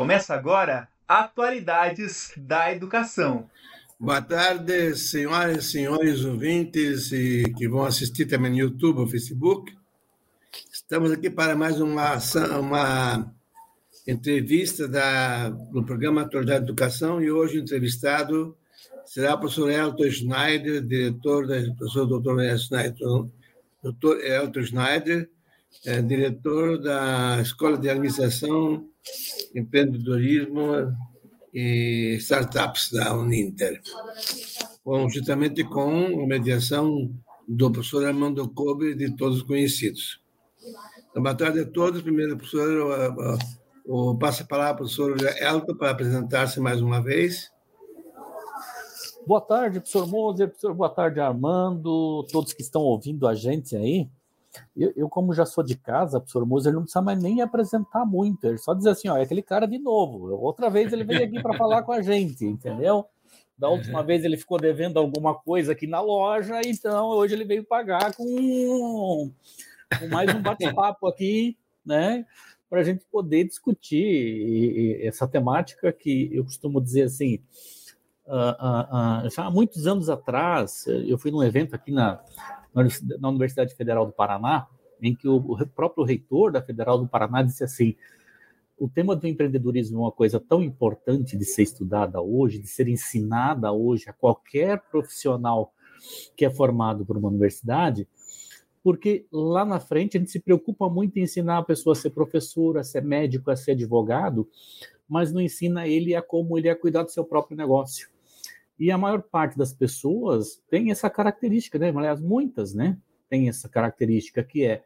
Começa agora Atualidades da Educação. Boa tarde, senhoras e senhores ouvintes e que vão assistir também no YouTube ou Facebook. Estamos aqui para mais uma, uma entrevista da, do programa Atualidade da Educação e hoje entrevistado será o professor Elton Schneider, diretor da professor Dr. Schneider, Dr. Elton Schneider, é, diretor da Escola de Administração, Empreendedorismo e Startups da Uninter, conjuntamente com a mediação do professor Armando Kobe, de todos conhecidos. Então, boa tarde a todos. Primeiro, professor, o passo a palavra o professor Elton para apresentar-se mais uma vez. Boa tarde, professor Moser, professor, boa tarde, Armando, todos que estão ouvindo a gente aí. Eu, eu, como já sou de casa, professor Moser, não precisa mais nem apresentar muito, ele só dizer assim, ó, é aquele cara de novo. Outra vez ele veio aqui para falar com a gente, entendeu? Da última vez ele ficou devendo alguma coisa aqui na loja, então hoje ele veio pagar com, com mais um bate-papo aqui, né? Para a gente poder discutir essa temática que eu costumo dizer assim. Uh, uh, uh, já há muitos anos atrás, eu fui num evento aqui na, na Universidade Federal do Paraná, em que o, próprio reitor da Federal do Paraná disse assim: o tema do empreendedorismo é uma coisa tão importante de ser estudada hoje, de ser ensinada hoje a qualquer profissional que é formado por uma universidade, porque lá na frente a gente se preocupa muito em ensinar a pessoa a ser professor, a ser médico, a ser advogado, mas não ensina ele a como ele a cuidar do seu próprio negócio. E a maior parte das pessoas tem essa característica, né? Aliás, muitas, né? Tem essa característica que é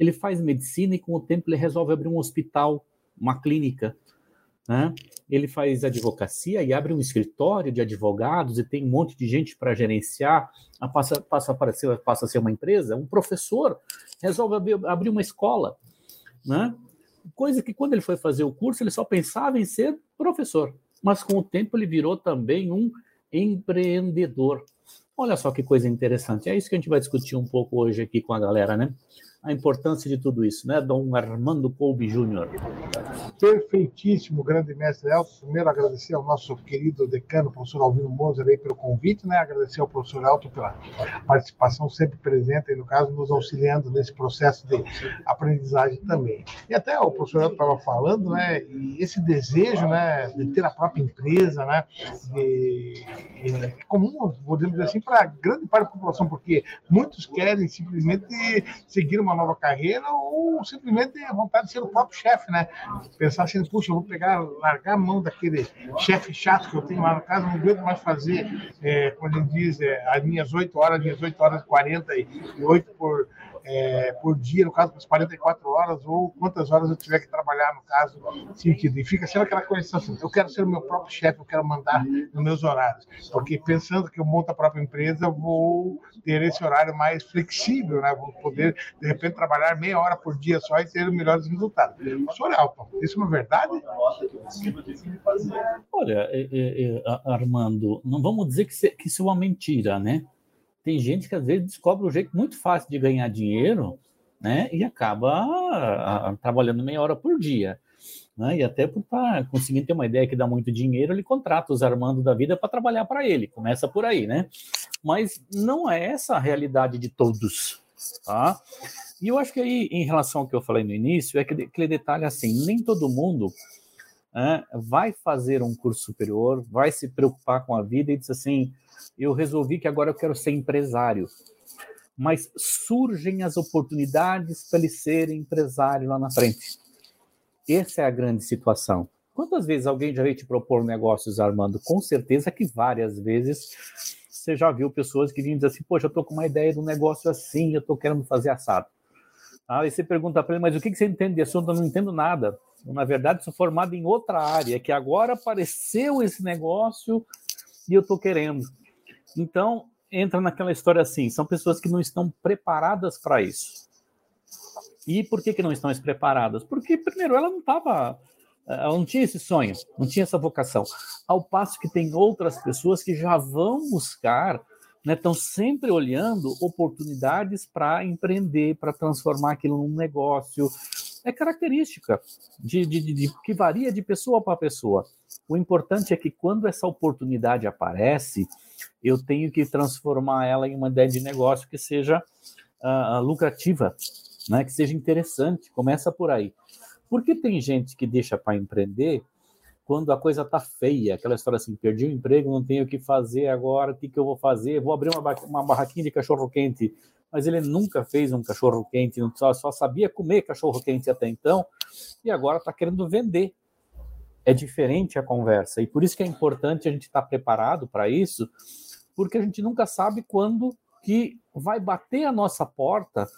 ele faz medicina e com o tempo ele resolve abrir um hospital, uma clínica, né? Ele faz advocacia e abre um escritório de advogados e tem um monte de gente para gerenciar, passa, passa, a ser, passa a ser uma empresa. Um professor resolve abrir, abrir uma escola, né? Coisa que quando ele foi fazer o curso ele só pensava em ser professor, mas com o tempo ele virou também um empreendedor. Olha só que coisa interessante. É isso que a gente vai discutir um pouco hoje aqui com a galera, né? A importância de tudo isso, né, Dom Armando Colby Júnior? Perfeitíssimo, grande mestre Elton. Primeiro, agradecer ao nosso querido decano, professor Alvino Moser, aí, pelo convite, né? agradecer ao professor Elton pela participação sempre presente, aí, no caso, nos auxiliando nesse processo de aprendizagem também. E até o professor Elton estava falando, né, e esse desejo né, de ter a própria empresa, né, de, comum, vou dizer assim, para grande parte da população, porque muitos querem simplesmente seguir uma nova carreira ou simplesmente a vontade de ser o próprio chefe, né? Pensar assim, puxa, eu vou pegar, largar a mão daquele chefe chato que eu tenho lá na casa, não aguento mais fazer, é, como ele diz, é, as minhas 8 horas, minhas 8 horas e 48 por é, por dia, no caso, por 44 horas, ou quantas horas eu tiver que trabalhar, no caso, sentido. E fica sendo aquela coisa assim, eu quero ser o meu próprio chefe, eu quero mandar nos meus horários. Porque pensando que eu monto a própria empresa, vou ter esse horário mais flexível, né? Vou poder, de repente, trabalhar meia hora por dia só e ter melhores resultados. Senhor Elton, isso é uma verdade? Olha, é, é, é, Armando, não vamos dizer que isso é uma mentira, né? Tem gente que às vezes descobre um jeito muito fácil de ganhar dinheiro, né? E acaba a, a, trabalhando meia hora por dia. Né? E até estar tá conseguindo ter uma ideia que dá muito dinheiro, ele contrata os Armando da vida para trabalhar para ele. Começa por aí, né? Mas não é essa a realidade de todos, tá? E eu acho que aí, em relação ao que eu falei no início, é que aquele detalhe assim, nem todo mundo né, vai fazer um curso superior, vai se preocupar com a vida e diz assim, eu resolvi que agora eu quero ser empresário. Mas surgem as oportunidades para ele ser empresário lá na frente. Essa é a grande situação. Quantas vezes alguém já veio te propor negócios, Armando? Com certeza que várias vezes você já viu pessoas que vêm dizer assim, poxa, eu estou com uma ideia de um negócio assim, eu estou querendo fazer assado. Aí você pergunta para ele, mas o que, que você entende de assunto? Eu não entendo nada. Na verdade, sou formado em outra área, que agora apareceu esse negócio e eu estou querendo. Então, entra naquela história assim: são pessoas que não estão preparadas para isso. E por que, que não estão preparadas? Porque, primeiro, ela não estava. Ela não tinha esse sonho, não tinha essa vocação. Ao passo que tem outras pessoas que já vão buscar, né, estão sempre olhando oportunidades para empreender, para transformar aquilo num negócio, é característica de, de, de, de que varia de pessoa para pessoa. O importante é que quando essa oportunidade aparece, eu tenho que transformar ela em uma ideia de negócio que seja uh, lucrativa, né? que seja interessante. Começa por aí. Porque tem gente que deixa para empreender quando a coisa tá feia, aquela história assim, perdi o emprego, não tenho o que fazer agora, o que, que eu vou fazer? Vou abrir uma, uma barraquinha de cachorro-quente. Mas ele nunca fez um cachorro-quente, só, só sabia comer cachorro-quente até então, e agora está querendo vender. É diferente a conversa, e por isso que é importante a gente estar tá preparado para isso, porque a gente nunca sabe quando que vai bater a nossa porta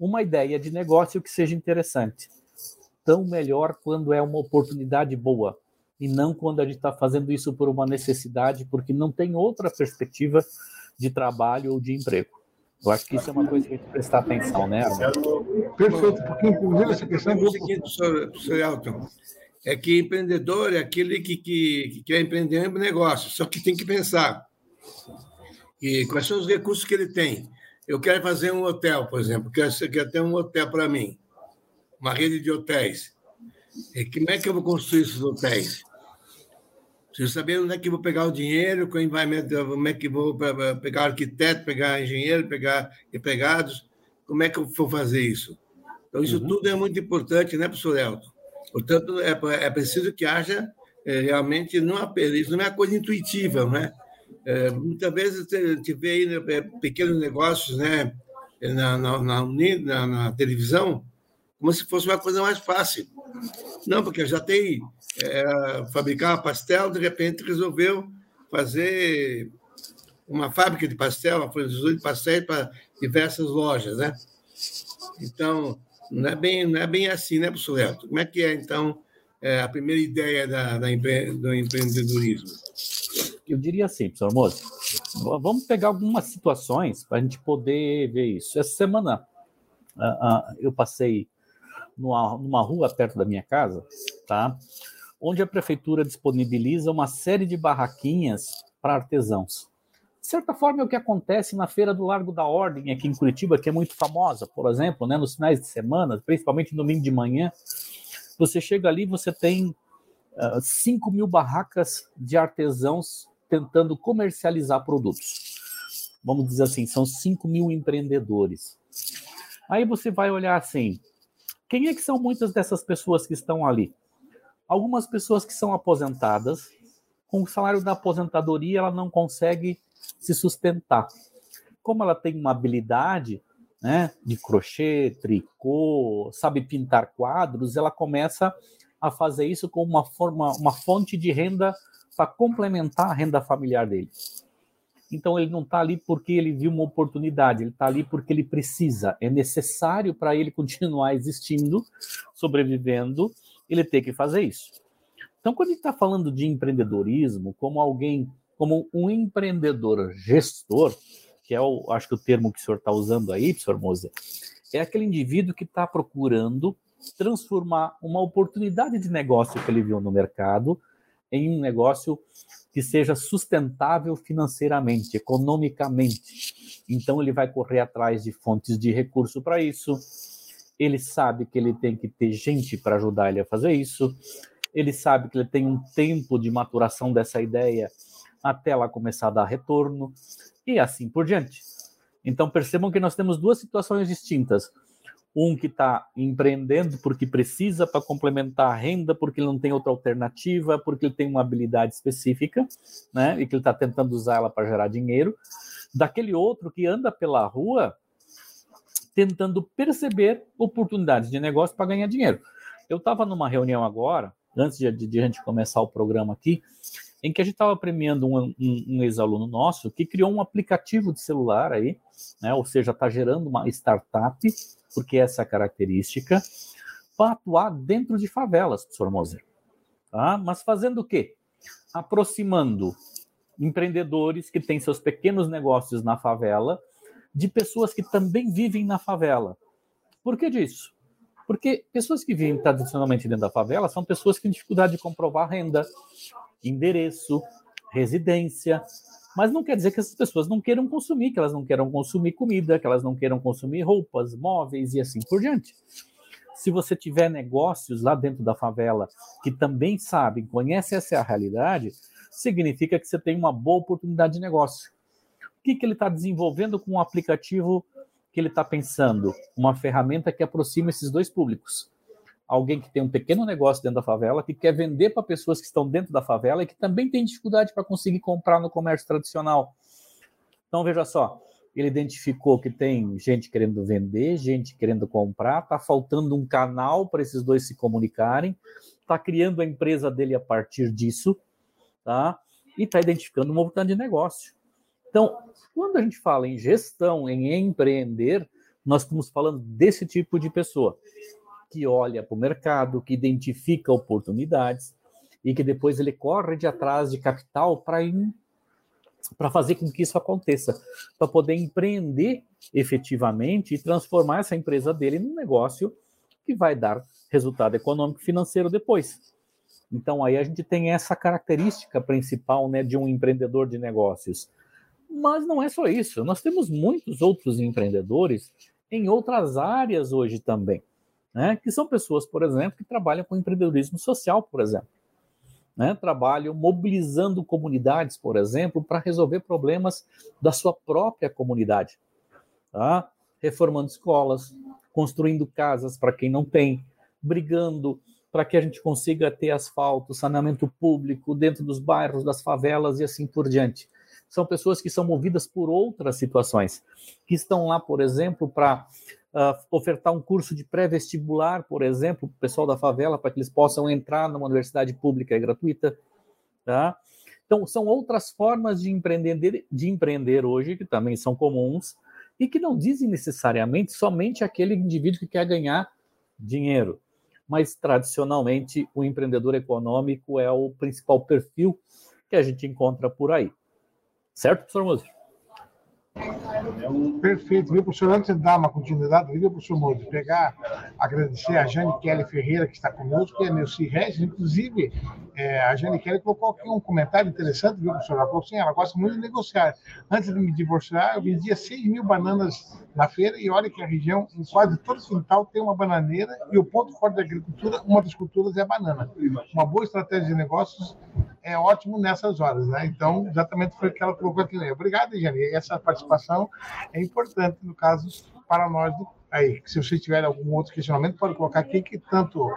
uma ideia de negócio que seja interessante. Tão melhor quando é uma oportunidade boa e não quando a gente está fazendo isso por uma necessidade, porque não tem outra perspectiva de trabalho ou de emprego. Eu acho que isso é uma coisa que a gente prestar atenção, né? Perfeito, porque inclusive essa questão é o seguinte, professor Elton, é que empreendedor é aquele que, que, que quer empreender um negócio, só que tem que pensar e quais são os recursos que ele tem. Eu quero fazer um hotel, por exemplo, quero, quero ter um hotel para mim, uma rede de hotéis. E como é que eu vou construir esses hotéis? Preciso saber onde é que vou pegar o dinheiro, como é que vou pegar arquiteto, pegar engenheiro, pegar empregados, como é que eu vou fazer isso? Então, isso uhum. tudo é muito importante, né, professor Elton? Portanto, é, é preciso que haja é, realmente, não, isso não é uma coisa intuitiva, não é? é muitas vezes a gente vê aí né, pequenos negócios né, na, na, na, na televisão como se fosse uma coisa mais fácil. Não, porque já tem é, fabricar pastel, de repente resolveu fazer uma fábrica de pastel, uma produção de pastéis para diversas lojas, né? Então, não é bem, não é bem assim, né, professor Elton? Como é que é, então, é, a primeira ideia da, da do empreendedorismo? Eu diria assim, professor Moço, vamos pegar algumas situações para a gente poder ver isso. Essa semana eu passei numa, numa rua perto da minha casa, tá? Onde a prefeitura disponibiliza uma série de barraquinhas para artesãos. De certa forma, é o que acontece na Feira do Largo da Ordem, aqui em Curitiba, que é muito famosa, por exemplo, né, nos finais de semana, principalmente no domingo de manhã. Você chega ali, você tem uh, ah, 5 mil barracas de artesãos tentando comercializar produtos. Vamos dizer assim, são 5 mil empreendedores. Aí você vai olhar assim, quem é que são muitas dessas pessoas que estão ali? Algumas pessoas que são aposentadas, com o salário da aposentadoria ela não consegue se sustentar. Como ela tem uma habilidade né, de crochê, tricô, sabe pintar quadros, ela começa a fazer isso como uma forma, uma fonte de renda para complementar a renda familiar dele. Então ele não está ali porque ele viu uma oportunidade, ele está ali porque ele precisa, é necessário para ele continuar existindo, sobrevivendo, ele ter que fazer isso. Então, quando a gente está falando de empreendedorismo, como alguém, como um empreendedor gestor, que é o, acho que o termo que o senhor está usando aí, professor Moser, é aquele indivíduo que está procurando transformar uma oportunidade de negócio que ele viu no mercado em um negócio que seja sustentável financeiramente, economicamente. Então, ele vai correr atrás de fontes de recurso para isso. Ele sabe que ele tem que ter gente para ajudar ele a fazer isso. Ele sabe que ele tem um tempo de maturação dessa ideia até ela começar a dar retorno e assim por diante. Então, percebam que nós temos duas situações distintas um que está empreendendo porque precisa para complementar a renda, porque ele não tem outra alternativa, porque ele tem uma habilidade específica, né? E que ele está tentando usar ela para gerar dinheiro. Daquele outro que anda pela rua tentando perceber oportunidades de negócio para ganhar dinheiro. Eu estava numa reunião agora, antes de, de, de, a gente começar o programa aqui, em que a gente estava premiando um, um, um ex-aluno nosso que criou um aplicativo de celular aí, né? Ou seja, está gerando uma startup porque essa característica, para atuar dentro de favelas, professor Moser. Tá? Mas fazendo o quê? Aproximando empreendedores que têm seus pequenos negócios na favela de pessoas que também vivem na favela. Por que disso? Porque pessoas que vivem tradicionalmente dentro da favela são pessoas que têm dificuldade de comprovar renda, endereço, residência, mas não quer dizer que essas pessoas não queiram consumir, que elas não queiram consumir comida, que elas não queiram consumir roupas, móveis e assim por diante. Se você tiver negócios lá dentro da favela que também sabem, conhecem essa realidade, significa que você tem uma boa oportunidade de negócio. O que, que ele está desenvolvendo com o um aplicativo que ele está pensando? Uma ferramenta que aproxima esses dois públicos. Alguém que tem um pequeno negócio dentro da favela, que quer vender para pessoas que estão dentro da favela e que também tem dificuldade para conseguir comprar no comércio tradicional. Então, veja só, ele identificou que tem gente querendo vender, gente querendo comprar, está faltando um canal para esses dois se comunicarem, está criando a empresa dele a partir disso, tá? E está identificando uma oportunidade de negócio. Então, quando a gente fala em gestão, em empreender, nós estamos falando desse tipo de pessoa que olha para o mercado, que identifica oportunidades e que depois ele corre de atrás de capital para para fazer com que isso aconteça, para poder empreender efetivamente e transformar essa empresa dele num negócio que vai dar resultado econômico e financeiro depois. Então aí a gente tem essa característica principal, né, de um empreendedor de negócios. Mas não é só isso, nós temos muitos outros empreendedores em outras áreas hoje também, né, que são pessoas, por exemplo, que trabalham com empreendedorismo social, por exemplo né, trabalham mobilizando comunidades, por exemplo, para resolver problemas da sua própria comunidade, tá? reformando escolas, construindo casas para quem não tem, brigando para que a gente consiga ter asfalto, saneamento público dentro dos bairros, das favelas e assim por diante. São pessoas que são movidas por outras situações, que estão lá, por exemplo, para uh, ofertar um curso de pré-vestibular, por exemplo, para o pessoal da favela, para que eles possam entrar numa universidade pública e gratuita. Tá? Então, são outras formas de empreender, de empreender hoje, que também são comuns, e que não dizem necessariamente somente aquele indivíduo que quer ganhar dinheiro. Mas, tradicionalmente, o empreendedor econômico é o principal perfil que a gente encontra por aí. Certo, professor Moser? Perfeito, viu, professor? Antes de dar uma continuidade, viu, professor Moura, pegar, agradecer a Jane Kelly Ferreira, que está conosco, e a Nelci Regis, inclusive, é, a Jane Kelly colocou aqui um comentário interessante, viu, professor? Ela falou assim, ela gosta muito de negociar. Antes de me divorciar, eu vendia 6 mil bananas na feira, e olha que a região, em quase todo o quintal, tem uma bananeira, e o ponto forte da agricultura, uma das culturas é a banana. Uma boa estratégia de negócios é ótimo nessas horas, né? Então, exatamente foi o que ela colocou aqui. Obrigado, Jane. Essa participação é importante, no caso, para nós do aí. Se você tiver algum outro questionamento, pode colocar aqui, que tanto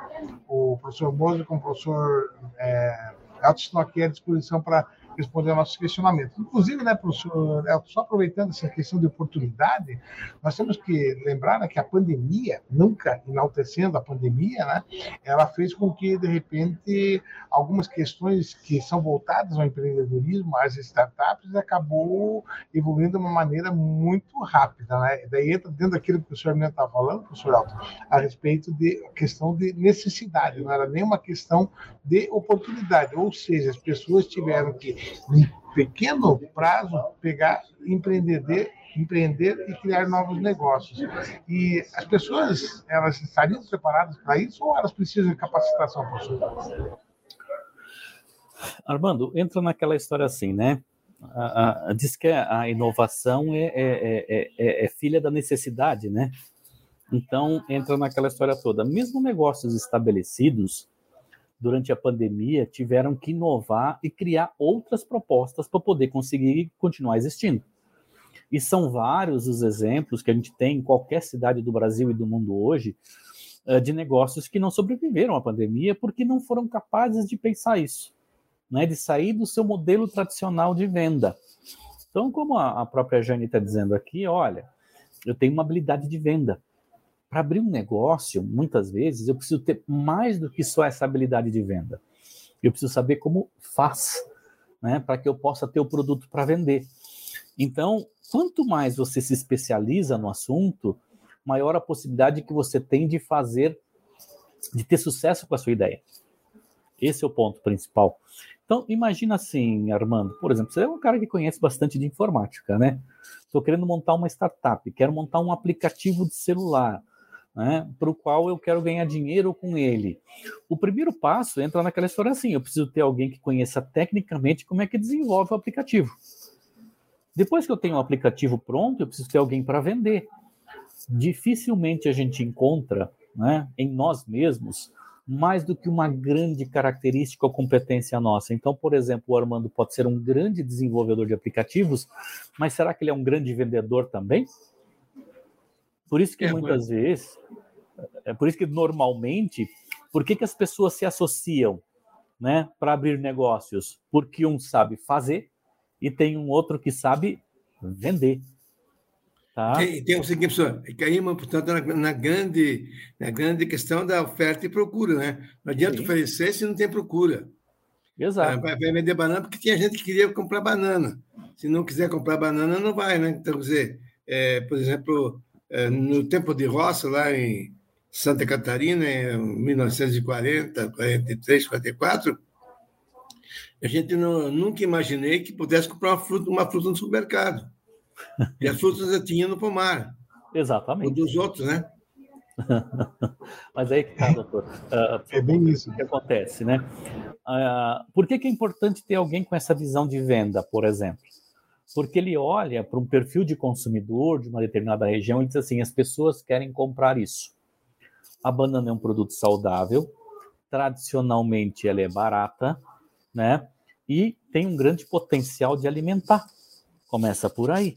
o professor Moser como o professor é, estão aqui à disposição para responder ao nosso questionamento. Inclusive, né, professor, só aproveitando essa questão de oportunidade, nós temos que lembrar né, que a pandemia, nunca enaltecendo a pandemia, né, ela fez com que, de repente, algumas questões que são voltadas ao empreendedorismo, às startups, acabou evoluindo de uma maneira muito rápida. Né? Daí entra dentro daquilo que o senhor está falando, professor Alto, a respeito de questão de necessidade, não era nem uma questão de oportunidade, ou seja, as pessoas tiveram que um pequeno prazo, pegar, empreender, empreender e criar novos negócios. E as pessoas, elas estariam preparadas para isso ou elas precisam de capacitação, professor? Armando, entra naquela história assim, né? A, a, diz que a inovação é, é, é, é, filha da necessidade, né? Então, entra naquela história toda. Mesmo negócios estabelecidos, durante a pandemia, tiveram que inovar e criar outras propostas para poder conseguir continuar existindo. E são vários os exemplos que a gente tem em qualquer cidade do Brasil e do mundo hoje eh, de negócios que não sobreviveram à pandemia porque não foram capazes de pensar isso, né, de sair do seu modelo tradicional de venda. Então, como a própria Jane está dizendo aqui, olha, eu tenho uma habilidade de venda, para abrir um negócio, muitas vezes, eu preciso ter mais do que só essa habilidade de venda. Eu preciso saber como faz, né, para que eu possa ter o produto para vender. Então, quanto mais você se especializa no assunto, maior a possibilidade que você tem de fazer, de ter sucesso com a sua ideia. Esse é o ponto principal. Então, imagina assim, Armando, por exemplo, você é um cara que conhece bastante de informática, né? Estou querendo montar uma startup, quero montar um aplicativo de celular né, para o qual eu quero ganhar dinheiro com ele. O primeiro passo entra naquela história assim: eu preciso ter alguém que conheça tecnicamente como é que desenvolve o aplicativo. Depois que eu tenho o aplicativo pronto, eu preciso ter alguém para vender. Dificilmente a gente encontra né, em nós mesmos mais do que uma grande característica ou competência nossa. Então, por exemplo, o Armando pode ser um grande desenvolvedor de aplicativos, mas será que ele é um grande vendedor também? Por isso que é, muitas vezes, é por isso que normalmente, por que, que as pessoas se associam né, para abrir negócios? Porque um sabe fazer e tem um outro que sabe vender. Tá? Tem, tem o seguinte, professor, caímos, portanto, na, na, grande, na grande questão da oferta e procura, né? Não adianta Sim. oferecer se não tem procura. Exato. Vai, vai vender banana porque tinha gente que queria comprar banana. Se não quiser comprar banana, não vai, né? Então, quer dizer, é, por exemplo, é, no tempo de roça, lá em Santa Catarina, em 1940, 43, 44, a gente não, nunca imaginei que pudesse comprar uma fruta, uma fruta no supermercado. E as frutas eu tinha no pomar. Exatamente. O dos outros, né? Mas aí que tá, doutor. Uh, é bem isso. O que acontece, né? Uh, por que, que é importante ter alguém com essa visão de venda, por exemplo? Porque ele olha para um perfil de consumidor de uma determinada região e diz assim: as pessoas querem comprar isso. A banana é um produto saudável, tradicionalmente ela é barata, né? E tem um grande potencial de alimentar. Começa por aí.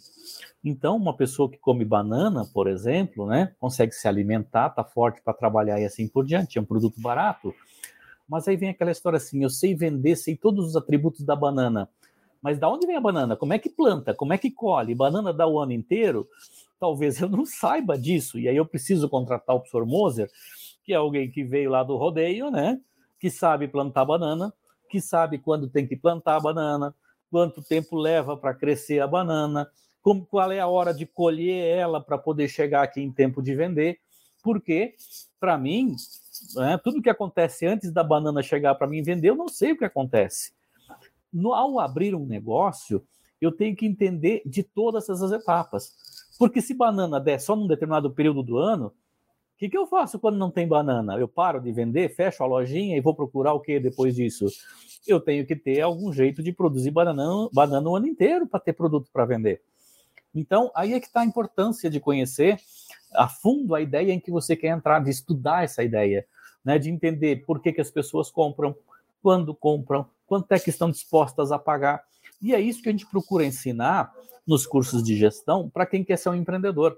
Então, uma pessoa que come banana, por exemplo, né, consegue se alimentar, tá forte para trabalhar e assim por diante, é um produto barato. Mas aí vem aquela história assim, eu sei vender, sei todos os atributos da banana. Mas da onde vem a banana? Como é que planta? Como é que colhe? Banana dá o ano inteiro? Talvez eu não saiba disso. E aí eu preciso contratar o professor Moser, que é alguém que veio lá do rodeio, né? Que sabe plantar banana, que sabe quando tem que plantar a banana, quanto tempo leva para crescer a banana, como, qual é a hora de colher ela para poder chegar aqui em tempo de vender, porque, para mim, né, tudo que acontece antes da banana chegar para mim vender, eu não sei o que acontece. No, ao abrir um negócio, eu tenho que entender de todas essas etapas. Porque se banana der só num determinado período do ano, o que, que eu faço quando não tem banana? Eu paro de vender, fecho a lojinha e vou procurar o que depois disso? eu tenho que ter algum jeito de produzir banana, banana o ano inteiro para ter produto para vender. Então, aí é que está a importância de conhecer a fundo a ideia em que você quer entrar, de estudar essa ideia, né, de entender por que, que as pessoas compram, quando compram, quanto é que estão dispostas a pagar. E é isso que a gente procura ensinar nos cursos de gestão para quem quer ser um empreendedor.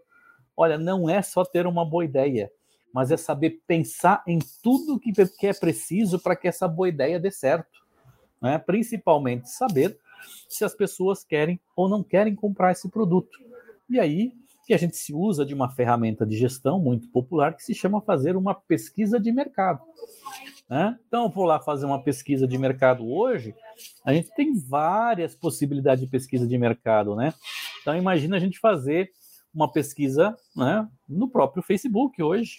Olha, não é só ter uma boa ideia, mas é saber pensar em tudo que é preciso para que essa boa ideia dê certo né? principalmente saber se as pessoas querem ou não querem comprar esse produto. E aí a gente se usa de uma ferramenta de gestão muito popular que se chama fazer uma pesquisa de mercado. Né? Então, eu vou lá fazer uma pesquisa de mercado hoje, a gente tem várias possibilidades de pesquisa de mercado, né? Então, imagina a gente fazer uma pesquisa né, no próprio Facebook hoje,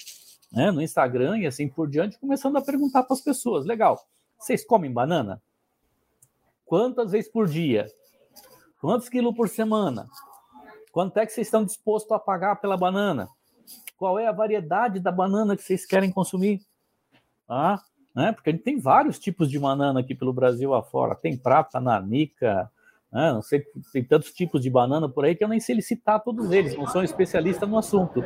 né, no Instagram e assim por diante, começando a perguntar para as pessoas: legal, vocês comem banana? Quantas vezes por dia? Quantos quilos por semana? Quanto é que vocês estão dispostos a pagar pela banana? Qual é a variedade da banana que vocês querem consumir? Ah, né? Porque a gente tem vários tipos de banana aqui pelo Brasil afora. Tem prata, nanica, né? não sei, tem tantos tipos de banana por aí que eu nem sei citar todos eles, não sou especialista no assunto.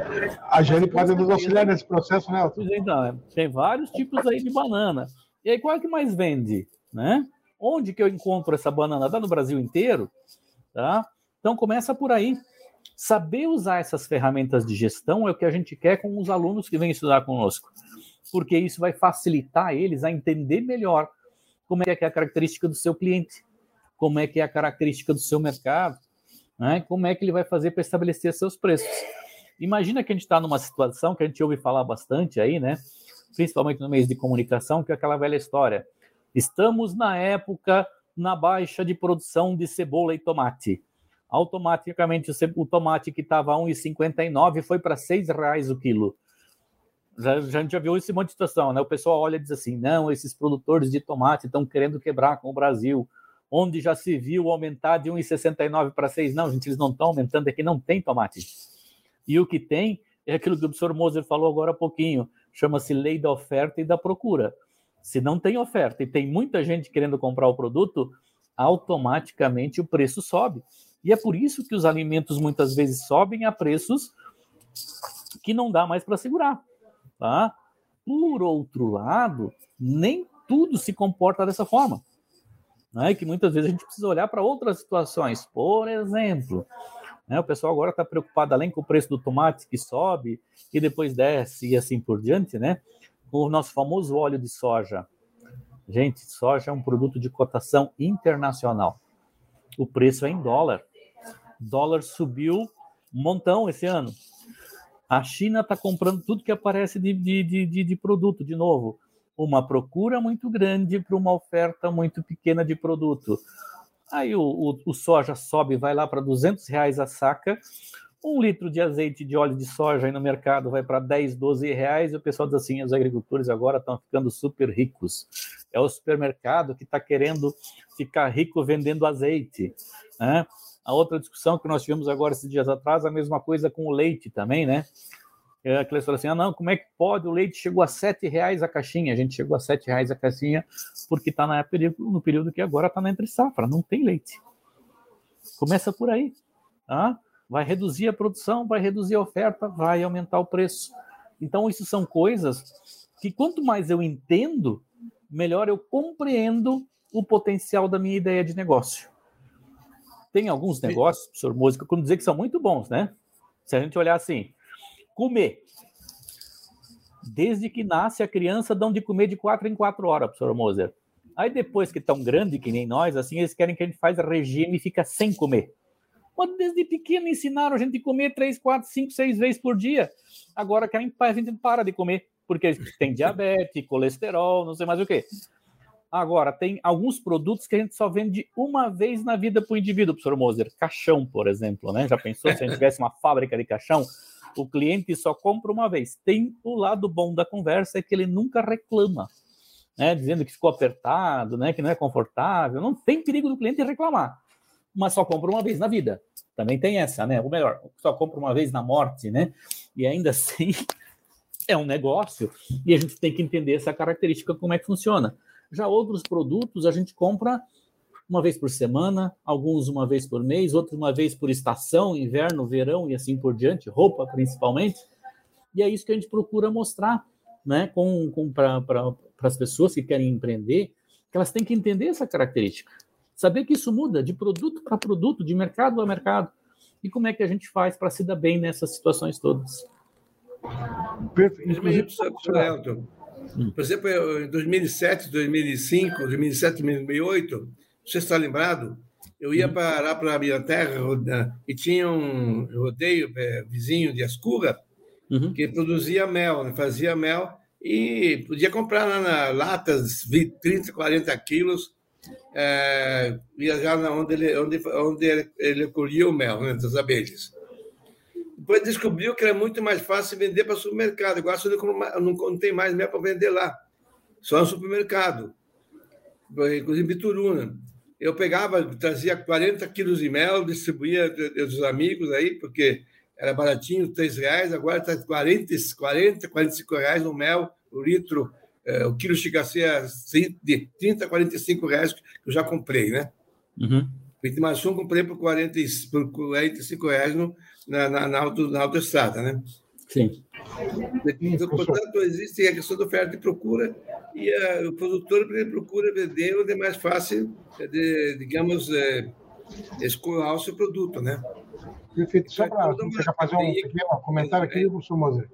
A Jane pode nos auxiliar nesse processo, né? Então, é, tem vários tipos aí de banana. E aí, qual é que mais vende? Né? Onde que eu encontro essa banana? Dá no Brasil inteiro? Tá? Então começa por aí. Saber usar essas ferramentas de gestão é o que a gente quer com os alunos que vêm estudar conosco, porque isso vai facilitar eles a entender melhor como é que é a característica do seu cliente, como é que é a característica do seu mercado, né? como é que ele vai fazer para estabelecer seus preços. Imagina que a gente está numa situação que a gente ouve falar bastante aí, né? principalmente no meio de comunicação, que é aquela velha história. Estamos na época na baixa de produção de cebola e tomate. Automaticamente o tomate que estava a 1,59 foi para R$ reais o quilo. Já, já, já viu esse monte de situação, né? O pessoal olha e diz assim: não, esses produtores de tomate estão querendo quebrar com o Brasil, onde já se viu aumentar de 1,69 para 6. Não, gente, eles não estão aumentando, é que não tem tomate. E o que tem é aquilo que o professor Moser falou agora há pouquinho, chama-se lei da oferta e da procura. Se não tem oferta e tem muita gente querendo comprar o produto, automaticamente o preço sobe. E é por isso que os alimentos muitas vezes sobem a preços que não dá mais para segurar. Tá? Por outro lado, nem tudo se comporta dessa forma. Né? Que muitas vezes a gente precisa olhar para outras situações. Por exemplo, né, o pessoal agora está preocupado, além com o preço do tomate que sobe e depois desce e assim por diante, né? Com o nosso famoso óleo de soja. Gente, soja é um produto de cotação internacional. O preço é em dólar. Dólar subiu um montão esse ano. A China está comprando tudo que aparece de, de, de, de, produto, de novo. Uma procura muito grande para uma oferta muito pequena de produto. Aí o, o, o soja sobe, vai lá para 200 reais a saca. Um litro de azeite de óleo de soja aí no mercado vai para 10, 12 reais. E o pessoal diz assim: os agricultores agora estão ficando super ricos. É o supermercado que está querendo ficar rico vendendo azeite. Né? A outra discussão que nós tivemos agora esses dias atrás, a mesma coisa com o leite também, né? É, que falaram assim: ah, não, como é que pode? O leite chegou a sete reais a caixinha. A gente chegou a sete reais a caixinha porque está no período que agora está na entre safra, não tem leite. Começa por aí. Tá? Vai reduzir a produção, vai reduzir a oferta, vai aumentar o preço. Então, isso são coisas que quanto mais eu entendo, melhor eu compreendo o potencial da minha ideia de negócio tem alguns negócios, professor Música, como dizer que são muito bons, né? Se a gente olhar assim, comer. Desde que nasce a criança, dão de comer de quatro em quatro horas, professor Moser. Aí depois que estão grande que nem nós, assim, eles querem que a gente faça regime e fica sem comer. Mas desde pequeno ensinaram a gente a comer três, quatro, cinco, seis vezes por dia. Agora querem que a gente para de comer, porque tem diabetes, colesterol, não sei mais o que. Agora, tem alguns produtos que a gente só vende uma vez na vida para o indivíduo, professor Moser. Caixão, por exemplo, né? Já pensou se a gente tivesse uma fábrica de caixão? O cliente só compra uma vez. Tem o lado bom da conversa, é que ele nunca reclama, né? Dizendo que ficou apertado, né? Que não é confortável. Não tem perigo do cliente reclamar, mas só compra uma vez na vida. Também tem essa, né? Ou melhor, só compra uma vez na morte, né? E ainda assim é um negócio e a gente tem que entender essa característica, como é que funciona. Já outros produtos a gente compra uma vez por semana, alguns uma vez por mês, outros uma vez por estação, inverno, verão e assim por diante, roupa principalmente. E é isso que a gente procura mostrar né, com, com para as pessoas que querem empreender, que elas têm que entender essa característica. Saber que isso muda de produto para produto, de mercado a mercado. E como é que a gente faz para se dar bem nessas situações todas. Perfeito. Inclusive, Hum. Por exemplo, em 2007, 2005, 2007, 2008, você está lembrado? Eu ia parar para a minha terra e tinha um rodeio é, vizinho de Ascura uhum. que produzia mel, né? fazia mel e podia comprar lá na latas 30, 40 quilos, é, viajar onde ele, onde, onde ele colhia o mel né, das abelhas. Depois descobriu que era muito mais fácil vender para supermercado. Agora você não, não tem mais mel para vender lá, só no supermercado. Inclusive em Bituruna. Eu pegava, trazia 40 quilos de mel, distribuía dos amigos aí, porque era baratinho, 3 reais, agora está 40, 40, 45 reais o mel, o litro, é, o quilo chega a ser de 30 45 reais que eu já comprei, né? Uhum. Vitimação comprei por, 40, por 45 reais no, na, na, na, auto, na autoestrada, né? Sim. Então, portanto, existe a questão da oferta e procura, e a, o produtor procura vender onde é mais fácil, é de, digamos, é, escoar o seu produto, né? Perfeito. Só para fazer um pequeno comentário aqui, professor Moser.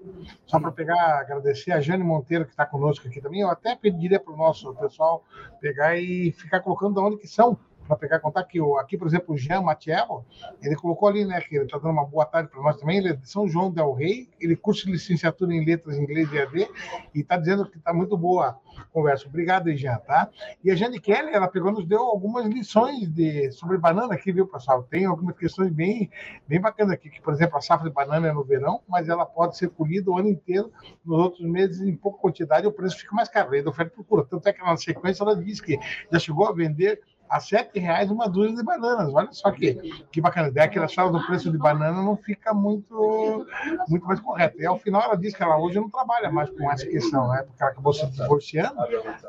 Só para pegar, agradecer a Jane Monteiro, que está conosco aqui também. Eu até pediria para o nosso pessoal pegar e ficar colocando de onde que são para pegar contar que o, aqui, por exemplo, o Jean Matiello, ele colocou ali, né, que ele está dando uma boa tarde para nós também, ele é de São João del Rei, ele cursa licenciatura em letras em inglês e AD, e está dizendo que está muito boa a conversa. Obrigado, Jean, tá? E a Jane Kelly, ela pegou, nos deu algumas lições de, sobre banana aqui, viu, pessoal? Tem algumas questões bem, bem bacanas aqui, que, por exemplo, a safra de banana é no verão, mas ela pode ser colhida o ano inteiro, nos outros meses, em pouca quantidade, o preço fica mais caro, aí oferta procura. Tanto é que na sequência ela diz que já chegou a vender a sete reais uma dúzia de bananas. Olha só que, que bacana. Daí aquela sala do preço de banana não fica muito, muito mais correta. E ao final ela diz que ela hoje não trabalha mais com essa questão, né? Porque ela acabou se divorciando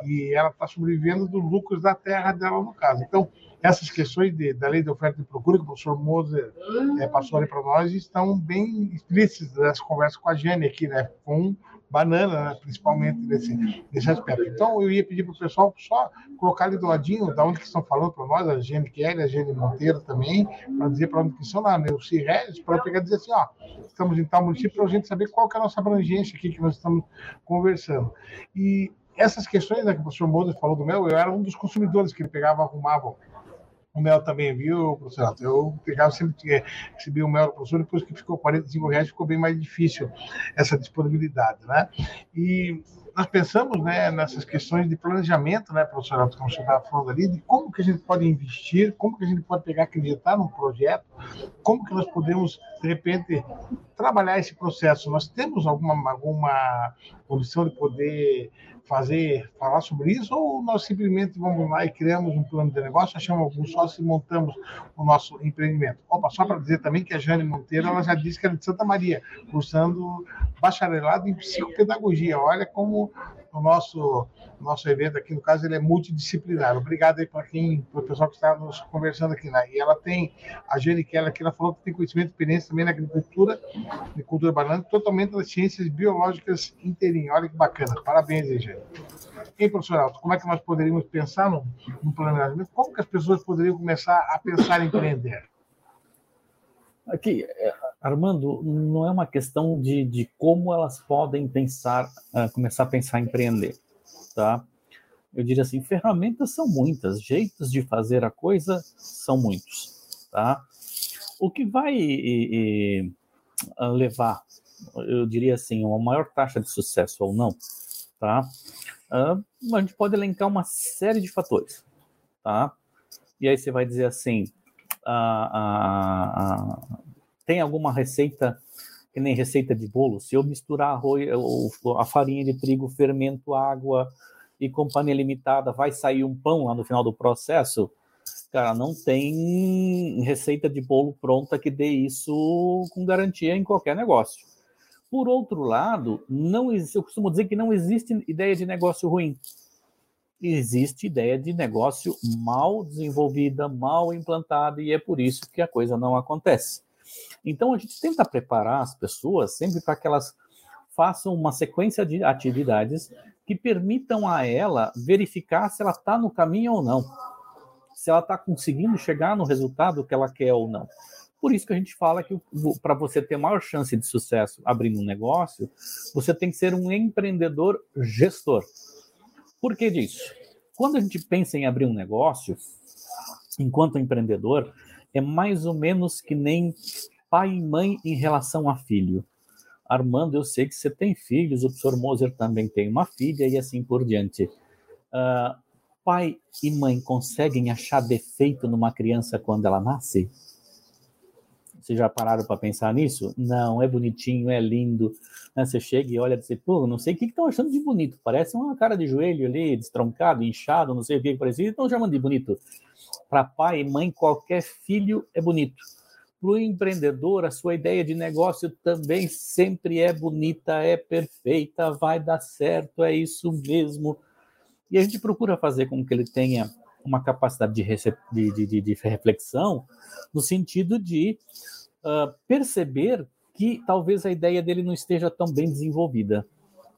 e ela está sobrevivendo dos lucros da terra dela, no caso. Então, essas questões de, da lei de oferta e procura, que o professor Moser é, passou ali para nós, estão bem explícitas nessa conversa com a Jane aqui, né? Com banana, né? principalmente nesse, nesse aspecto. Então, eu ia pedir para o pessoal só colocar ali do ladinho, da onde que estão falando para nós, a Gene Kelly, a Gene Monteiro também, para dizer para onde que são na Neuci Regis, para pegar e dizer assim, ó, estamos em tal município, para a gente saber qual que é a nossa abrangência aqui que nós estamos conversando. E essas questões né, que o professor Moser falou do mel, eu era um dos consumidores que ele pegava, arrumava o mel também, viu, professor? Eu pegava sempre, recebia o mel do professor, depois que ficou 45 reais, ficou bem mais difícil essa disponibilidade, né? E nós pensamos né, nessas questões de planejamento, né, professor Alto, como você estava falando ali, de como que a gente pode investir, como que a gente pode pegar, acreditar num projeto, como que nós podemos, de repente, trabalhar esse processo. Nós temos alguma, alguma condição de poder fazer, falar sobre isso, ou nós simplesmente vamos lá e criamos um plano de negócio, achamos alguns sócios e montamos o nosso empreendimento. Opa, só para dizer também que a Jane Monteiro, ela já disse que era de Santa Maria, cursando bacharelado em psicopedagogia. Olha como o nosso nosso evento aqui, no caso, ele é multidisciplinar. Obrigado aí para quem, para o pessoal que está nos conversando aqui. Né? E ela tem, a Jane Keller aqui, ela falou que tem conhecimento experiência também na agricultura, de cultura banana, totalmente nas ciências biológicas inteirinho. Olha que bacana. Parabéns aí, Jane. E, professor Alto, como é que nós poderíamos pensar no, no planejamento? Como que as pessoas poderiam começar a pensar em empreender? Aqui, é, Armando, não é uma questão de, de como elas podem pensar, uh, começar a pensar em empreender tá? Eu diria assim, ferramentas são muitas, jeitos de fazer a coisa são muitos, tá? O que vai e, e, levar, eu diria assim, uma maior taxa de sucesso ou não, tá? Uh, a gente pode elencar uma série de fatores, tá? E aí você vai dizer assim, tem alguma receita que nem receita de bolo, se eu misturar arroz, a farinha de trigo, fermento, água e companhia limitada, vai sair um pão lá no final do processo? Cara, não tem receita de bolo pronta que dê isso com garantia em qualquer negócio. Por outro lado, não eu costumo dizer que não existe ideia de negócio ruim. Existe ideia de negócio mal desenvolvida, mal implantada, e é por isso que a coisa não acontece. Então a gente tenta preparar as pessoas sempre para que elas façam uma sequência de atividades que permitam a ela verificar se ela está no caminho ou não, se ela está conseguindo chegar no resultado que ela quer ou não. Por isso que a gente fala que para você ter maior chance de sucesso abrindo um negócio, você tem que ser um empreendedor gestor. Por que disso? Quando a gente pensa em abrir um negócio, enquanto empreendedor, é mais ou menos que nem pai e mãe em relação a filho. Armando, eu sei que você tem filhos, o professor Moser também tem uma filha e assim por diante. Uh, pai e mãe conseguem achar defeito numa criança quando ela nasce? Vocês já pararam para pensar nisso? Não, é bonitinho, é lindo. Né? Você chega e olha e diz, pô, não sei o que estão achando de bonito. Parece uma cara de joelho ali, destroncado, inchado, não sei o que parecia. Estão chamando de bonito. Para pai e mãe, qualquer filho é bonito para o empreendedor, a sua ideia de negócio também sempre é bonita, é perfeita, vai dar certo, é isso mesmo. E a gente procura fazer com que ele tenha uma capacidade de, de, de, de reflexão no sentido de uh, perceber que talvez a ideia dele não esteja tão bem desenvolvida,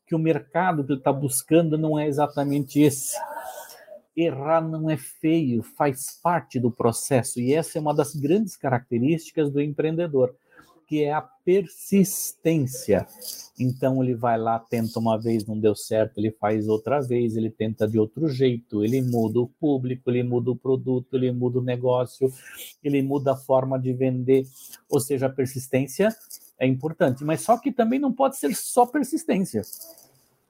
que o mercado que ele está buscando não é exatamente esse errar não é feio, faz parte do processo. E essa é uma das grandes características do empreendedor, que é a persistência. Então ele vai lá, tenta uma vez, não deu certo, ele faz outra vez, ele tenta de outro jeito, ele muda o público, ele muda o produto, ele muda o negócio, ele muda a forma de vender. Ou seja, a persistência é importante, mas só que também não pode ser só persistência.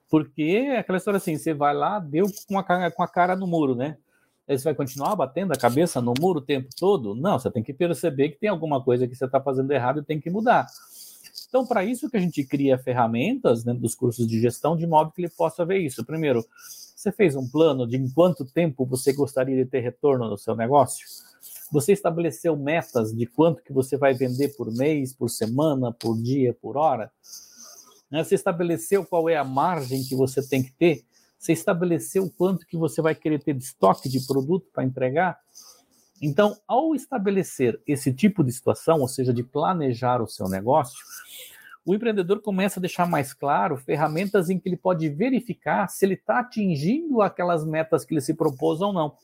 Porque é aquela história assim, você vai lá, deu com a, com a cara no muro, né? Você vai continuar batendo a cabeça no muro o tempo todo? Não, você tem que perceber que tem alguma coisa que você está fazendo errado e tem que mudar. Então, para isso que a gente cria ferramentas dentro dos cursos de gestão, de modo que ele possa ver isso. Primeiro, você fez um plano de em quanto tempo você gostaria de ter retorno no seu negócio? Você estabeleceu metas de quanto que você vai vender por mês, por semana, por dia, por hora? Né? Você estabeleceu qual é a margem que você tem que ter? Você estabeleceu quanto que você vai querer ter de estoque de produto para entregar? Então, ao estabelecer esse tipo de situação, ou seja, de planejar o seu negócio, o empreendedor começa a deixar mais claro ferramentas em que ele pode verificar se ele está atingindo aquelas metas que ele se propôs ou não.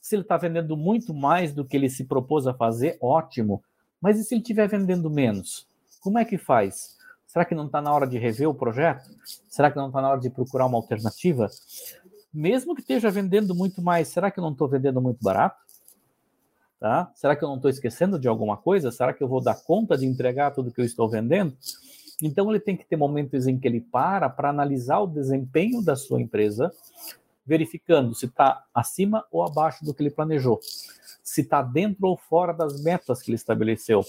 Se ele está vendendo muito mais do que ele se propôs a fazer, ótimo. Mas e se ele estiver vendendo menos? Como é que faz? Será que não está na hora de rever o projeto? Será que não está na hora de procurar uma alternativa? Mesmo que esteja vendendo muito mais, será que eu não estou vendendo muito barato? Tá? Será que eu não estou esquecendo de alguma coisa? Será que eu vou dar conta de entregar tudo que eu estou vendendo? Então ele tem que ter momentos em que ele para para analisar o desempenho da sua empresa, verificando se está acima ou abaixo do que ele planejou, se está dentro ou fora das metas que ele estabeleceu,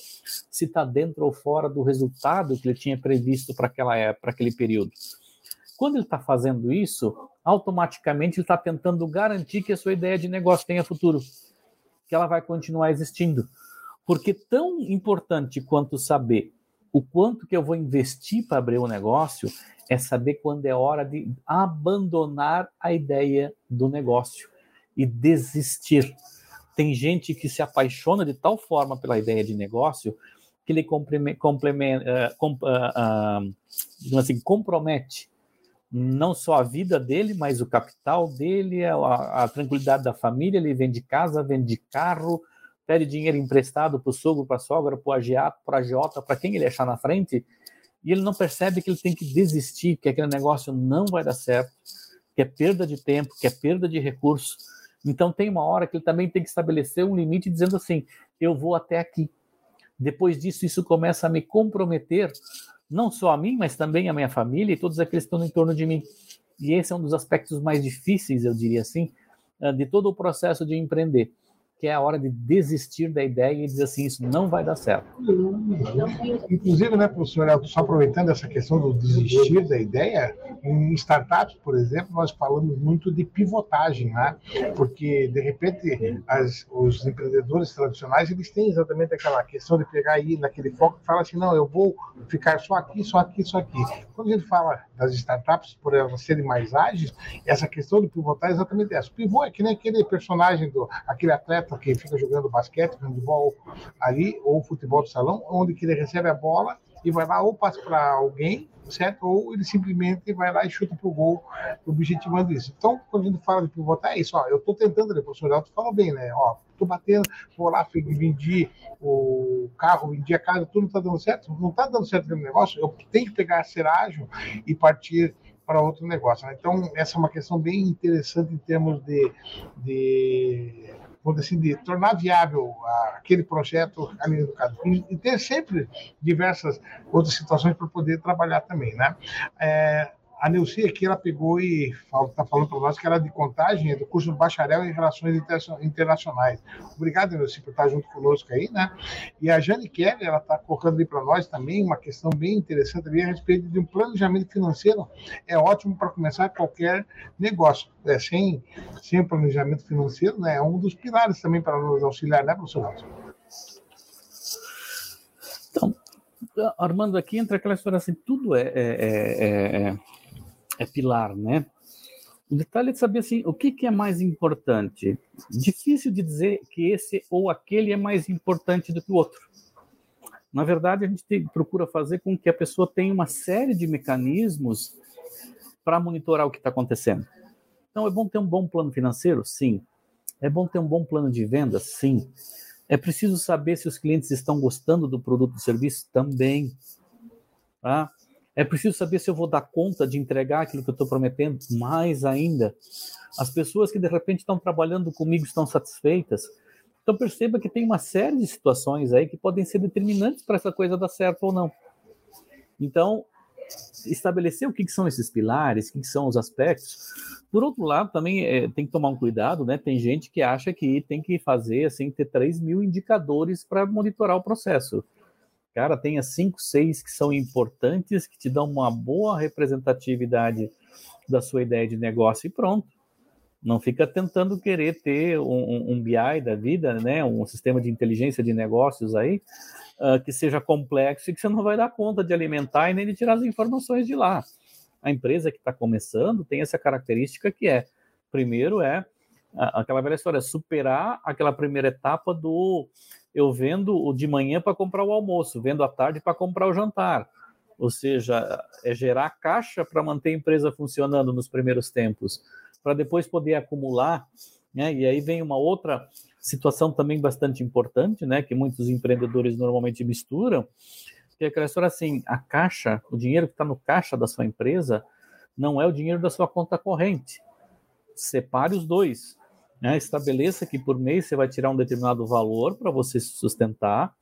se está dentro ou fora do resultado que ele tinha previsto para para aquele período. Quando ele está fazendo isso, automaticamente ele está tentando garantir que a sua ideia de negócio tenha futuro que ela vai continuar existindo. Porque tão importante quanto saber o quanto que eu vou investir para abrir o um negócio é saber quando é hora de abandonar a ideia do negócio e desistir. Tem gente que se apaixona de tal forma pela ideia de negócio que ele complementa, uh, com, uh, uh, assim, compromete não só a vida dele, mas o capital dele, a, a tranquilidade da família. Ele vende casa, vende carro, pede dinheiro emprestado para o sogro, para a sogra, para o agiato, para a agiota, para quem ele achar na frente, e ele não percebe que ele tem que desistir, que aquele negócio não vai dar certo, que é perda de tempo, que é perda de recursos. Então tem uma hora que ele também tem que estabelecer um limite dizendo assim: eu vou até aqui. Depois disso, isso começa a me comprometer não só a mim, mas também a minha família e todos aqueles que estão em torno de mim. E esse é um dos aspectos mais difíceis, eu diria assim, eh, de todo o processo de empreender que é a hora de desistir da ideia e dizer assim, isso não vai dar certo. Inclusive, né, professor, só aproveitando essa questão do desistir da ideia, em startups, por exemplo, nós falamos muito de pivotagem, né? Porque, de repente, as, os empreendedores tradicionais, eles têm exatamente aquela questão de pegar aí naquele foco e falar assim, não, eu vou ficar só aqui, só aqui, só aqui. Quando a gente fala das startups, por elas serem mais ágeis, essa questão de pivotar é exatamente essa. O pivô é que nem aquele personagem, do aquele atleta atleta que fica jogando basquete, handball ali, ou futebol de salão, onde que ele recebe a bola e vai lá ou passa para alguém, certo? Ou ele simplesmente vai lá e chuta para o gol, objetivando isso. Então, quando a gente fala de pivotar, é isso, ó, eu estou tentando, né, professor Alto falou bem, né? Ó, tô batendo, vou lá, vendi o carro, vendi a casa, tudo não está dando certo, não está dando certo aquele negócio, eu tenho que pegar a ser ágil e partir para outro negócio. Né? Então, essa é uma questão bem interessante em termos de, de vamos assim, de tornar viável aquele projeto ali no caso. E, e ter sempre diversas outras situações para poder trabalhar também, né? É, a Neuci aqui, ela pegou e está falando para nós que ela é de contagem, é do curso bacharel em Relações Internacionais. Obrigado, Neuci, por estar junto conosco aí, né? E a Jane Kelly, ela está colocando ali para nós também uma questão bem interessante ali a respeito de um planejamento financeiro. É ótimo para começar qualquer negócio. É, sem, sem planejamento financeiro, né? É um dos pilares também para nos auxiliar, né, professor? Então, Armando, aqui entra aquela história assim, tudo é, é, é, é é pilar, né? O detalhe é saber assim, o que, que é mais importante. Difícil de dizer que esse ou aquele é mais importante do que o outro. Na verdade, a gente procura fazer com que a pessoa tenha uma série de mecanismos para monitorar o que está acontecendo. Então, é bom ter um bom plano financeiro? Sim. É bom ter um bom plano de venda? Sim. É preciso saber se os clientes estão gostando do produto ou serviço? Também. Tá? É preciso saber se eu vou dar conta de entregar aquilo que eu estou prometendo, mais ainda. As pessoas que de repente estão trabalhando comigo estão satisfeitas. Então perceba que tem uma série de situações aí que podem ser determinantes para essa coisa dar certo ou não. Então, estabelecer o que, que são esses pilares, o que, que, são os aspectos. Por outro lado, também é, tem que tomar um cuidado, né? Tem gente que acha que tem que fazer, assim, ter 3 mil indicadores para monitorar o processo. Cara, tenha cinco, seis que são importantes, que te dão uma boa representatividade da sua ideia de negócio e pronto. Não fica tentando querer ter um, um BI da vida, né? um sistema de inteligência de negócios aí, uh, que seja complexo e que você não vai dar conta de alimentar e nem de tirar as informações de lá. A empresa que está começando tem essa característica que é, primeiro é aquela velha história, superar aquela primeira etapa do eu vendo o de manhã para comprar o almoço, vendo à tarde para comprar o jantar. ou seja, é gerar caixa para manter a empresa funcionando nos primeiros tempos, para depois poder acumular, né? E aí vem uma outra situação também bastante importante, né, que muitos empreendedores normalmente misturam, que é aquela história assim, a caixa, o dinheiro que está no caixa da sua empresa, não é o dinheiro da sua conta corrente. Separe os dois. Né? Estabeleça que por mês você vai tirar um determinado valor para você se sustentar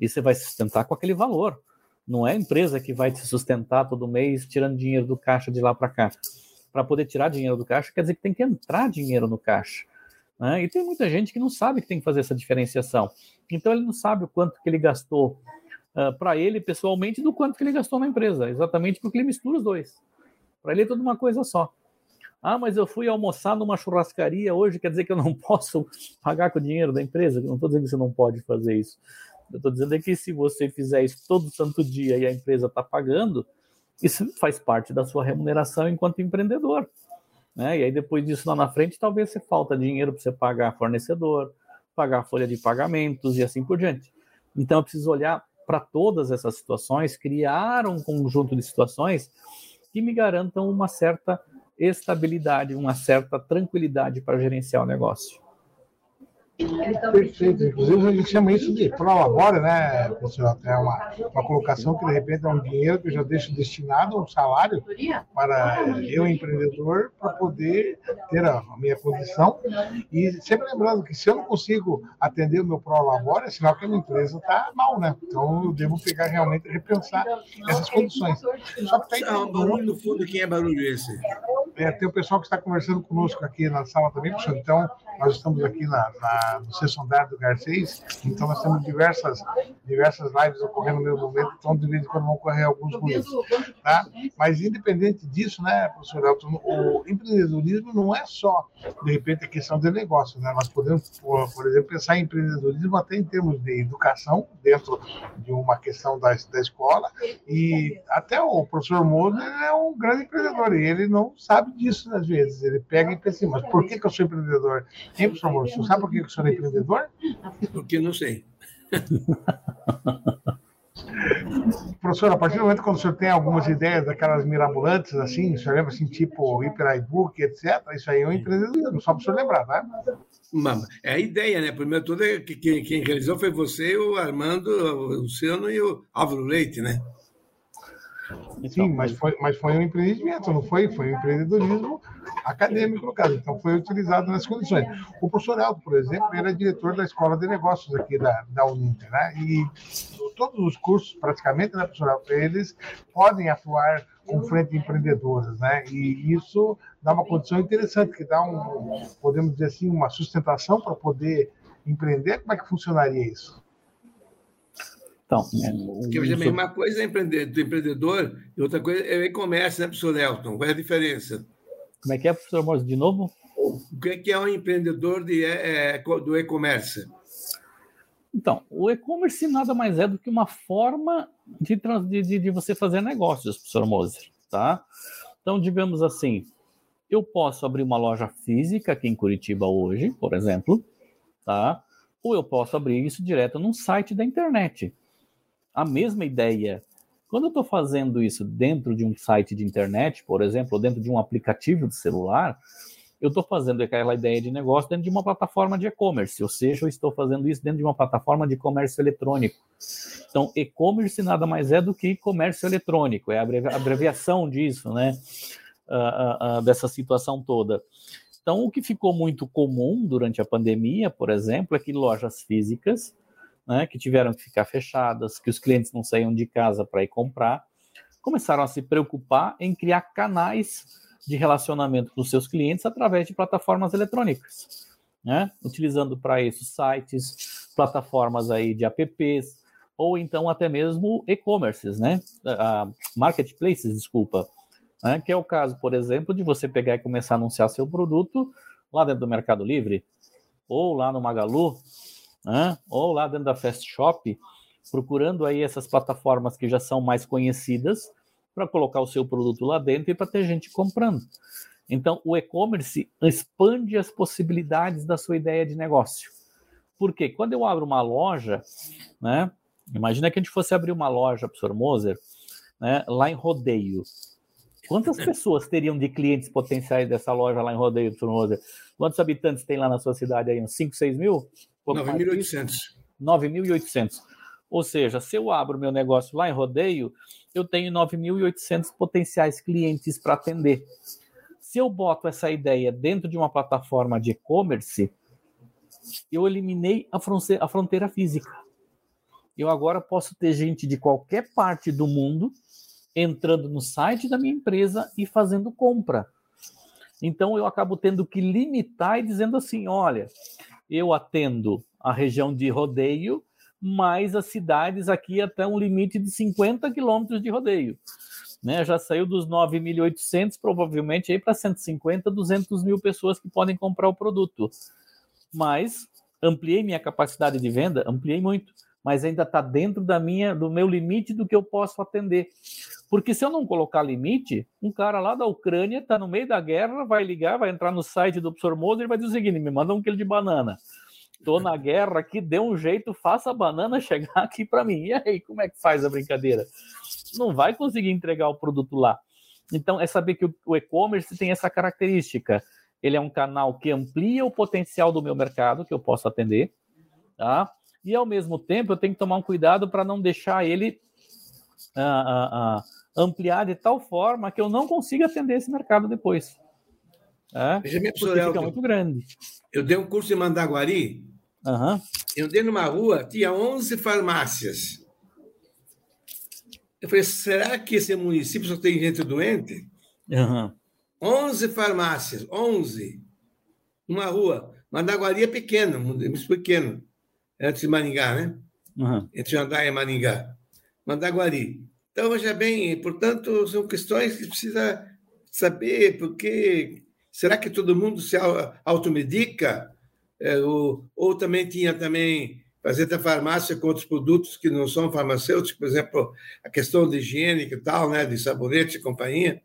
e você vai se sustentar com aquele valor. Não é a empresa que vai te sustentar todo mês tirando dinheiro do caixa de lá para cá. Para poder tirar dinheiro do caixa, quer dizer que tem que entrar dinheiro no caixa. Né? E tem muita gente que não sabe que tem que fazer essa diferenciação. Então ele não sabe o quanto que ele gastou uh, ah, para ele pessoalmente do quanto que ele gastou na empresa, exatamente porque ele mistura os dois. Para ele é tudo uma coisa só. Ah, mas eu fui almoçar numa churrascaria hoje, quer dizer que eu não posso pagar com o dinheiro da empresa? Não estou dizendo que você não pode fazer isso. Eu estou dizendo é que se você fizer isso todo santo dia e a empresa está pagando, isso faz parte da sua remuneração enquanto empreendedor. Né? E aí depois disso lá na frente, talvez você falta dinheiro para você pagar fornecedor, pagar folha de pagamentos e assim por diante. Então eu preciso olhar para todas essas situações, criar um conjunto de situações que me garantam uma certa estabilidade, uma certa tranquilidade para gerenciar o negócio. Perfeito. Inclusive, a gente chama isso de prolabore, né, professor? É uma, uma colocação que, de repente, é um dinheiro que eu já deixo destinado, um salário, para eu, empreendedor, para poder ter a, minha condição. E sempre lembrando que se eu não consigo atender o meu prolabore, é sinal que a minha empresa está mal, né? Então, eu devo pegar realmente e repensar essas condições. Só que tem. Não, barulho no fundo, quem é barulho esse? É, tem o pessoal que está conversando conosco aqui na sala também, professor. Então, nós estamos aqui na, na, no sexto do Garcês, então nós temos diversas, diversas lives ocorrendo no mesmo momento, então de vez em quando vão ocorrer alguns ruídos. Tá? Mas, independente disso, né, professor Elton, o empreendedorismo não é só, de repente, a questão de negócio. Né? Nós podemos, por, por exemplo, pensar em empreendedorismo até em termos de educação, dentro de uma questão da, da escola, e até o professor Moser é um grande empreendedor, e ele não sabe disso às vezes. Ele pega e pensa assim, mas por que, que eu sou empreendedor? Hein, professor Moura, você sabe por que, que sou empreendedor? Porque não sei. Professor, a partir do momento que o senhor tem algumas ideias daquelas mirabolantes, assim, o senhor lembra assim, tipo Hyper iBook, etc., isso aí é um empreendedorismo, só para o senhor lembrar, tá? É a ideia, né? Primeiro tudo, é que quem, quem realizou foi você, o Armando, o Luciano e o Álvaro Leite, né? Então, Sim, mas foi, mas foi um empreendimento, não foi? Foi um empreendedorismo acadêmico, no caso. Então, foi utilizado nas condições. O professor Aldo, por exemplo, era diretor da Escola de Negócios aqui da, da Uninter, né? E todos os cursos, praticamente, né, professor Aldo, eles podem atuar com frente empreendedoras, né? E isso dá uma condição interessante, que dá um, podemos dizer assim, uma sustentação para poder empreender. Como é que funcionaria isso? Então, Porque hoje é uma coisa é empreendedor, do empreendedor e outra coisa é o e-commerce, né, professor Nelton? Qual é a diferença? Como é que é, professor Morse, de novo? O que é um empreendedor de, é, é do e-commerce? Então, o e-commerce nada mais é do que uma forma de, de, de você fazer negócios, professor Moser, tá? Então, digamos assim, eu posso abrir uma loja física aqui em Curitiba hoje, por exemplo, tá? Ou eu posso abrir isso direto num site da internet a mesma ideia. Quando eu estou fazendo isso dentro de um site de internet, por exemplo, ou dentro de um aplicativo de celular, eu estou fazendo aquela ideia de negócio dentro de uma plataforma de e-commerce, ou seja, eu estou fazendo isso dentro de uma plataforma de comércio eletrônico. Então, e-commerce nada mais é do que comércio eletrônico, é a abreviação disso, né? Uh, uh, uh, dessa situação toda. Então, o que ficou muito comum durante a pandemia, por exemplo, é que lojas físicas né, que tiveram que ficar fechadas, que os clientes não saíam de casa para ir comprar, começaram a se preocupar em criar canais de relacionamento com os seus clientes através de plataformas eletrônicas, né, utilizando para isso sites, plataformas aí de apps, ou então até mesmo e-commerces, né, uh, marketplaces, desculpa, né, que é o caso, por exemplo, de você pegar e começar a anunciar seu produto lá dentro do Mercado Livre, ou lá no Magalu, né? ou lá dentro da Fast Shop, procurando aí essas plataformas que já são mais conhecidas para colocar o seu produto lá dentro e para ter gente comprando. Então, o e-commerce expande as possibilidades da sua ideia de negócio. Porque quando eu abro uma loja, né? Imagina que a gente fosse abrir uma loja, professor Moser, né, lá em Rodeio. Quantas pessoas teriam de clientes potenciais dessa loja lá em Rodeio, professor Moser? Quantos habitantes tem lá na sua cidade aí? Uns 5, 6 mil? 9.800. 9.800. Ou seja, se eu abro meu negócio lá em Rodeio, eu tenho 9.800 potenciais clientes para atender. Se eu boto essa ideia dentro de uma plataforma de e-commerce, eu eliminei a fronteira, a fronteira física. Eu agora posso ter gente de qualquer parte do mundo entrando no site da minha empresa e fazendo compra. Então eu acabo tendo que limitar e dizendo assim: olha, eu atendo a região de rodeio, mais as cidades aqui até um limite de 50 quilômetros de rodeio. Né? Já saiu dos 9.800, provavelmente aí para 150, 200 mil pessoas que podem comprar o produto. Mas ampliei minha capacidade de venda, ampliei muito, mas ainda está dentro da minha, do meu limite do que eu posso atender. Porque se eu não colocar limite, um cara lá da Ucrânia está no meio da guerra, vai ligar, vai entrar no site do professor Moser e vai dizer o seguinte: me manda um quilo de banana. Estou na guerra aqui, dê um jeito, faça a banana chegar aqui para mim. E aí, como é que faz a brincadeira? Não vai conseguir entregar o produto lá. Então, é saber que o e-commerce tem essa característica. Ele é um canal que amplia o potencial do meu mercado, que eu posso atender, tá? E, ao mesmo tempo, eu tenho que tomar um cuidado para não deixar ele ah, ah, ah, ampliar de tal forma que eu não consiga atender esse mercado depois. É? Bem, porque fica muito grande. Eu dei um curso em Mandaguari. Uhum. Eu andei numa rua, tinha 11 farmácias. Eu falei, será que esse município só tem gente doente? Uhum. 11 farmácias, 11. Uma rua. Mandaguari é pequeno, muito pequeno. Antes de Maringá, né? Uhum. Entre Andar e Maringá. Mandaguari. Então, veja bem, portanto, são questões que precisa saber, porque será que todo mundo se automedica? É, ou, ou também tinha também fazer da farmácia com outros produtos que não são farmacêuticos, por exemplo, a questão de higiene e tal, né, de sabonete e companhia.